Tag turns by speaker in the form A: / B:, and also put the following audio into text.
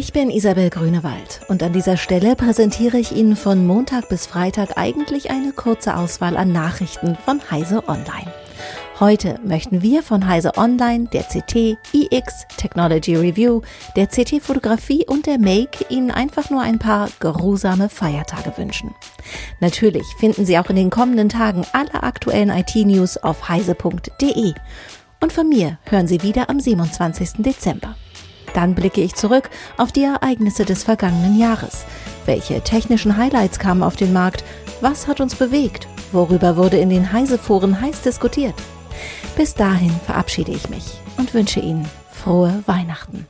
A: Ich bin Isabel Grünewald und an dieser Stelle präsentiere ich Ihnen von Montag bis Freitag eigentlich eine kurze Auswahl an Nachrichten von Heise Online. Heute möchten wir von Heise Online, der CT, iX, Technology Review, der CT Fotografie und der Make Ihnen einfach nur ein paar geruhsame Feiertage wünschen. Natürlich finden Sie auch in den kommenden Tagen alle aktuellen IT-News auf heise.de. Und von mir hören Sie wieder am 27. Dezember. Dann blicke ich zurück auf die Ereignisse des vergangenen Jahres. Welche technischen Highlights kamen auf den Markt? Was hat uns bewegt? Worüber wurde in den Heise-Foren heiß diskutiert? Bis dahin verabschiede ich mich und wünsche Ihnen frohe Weihnachten.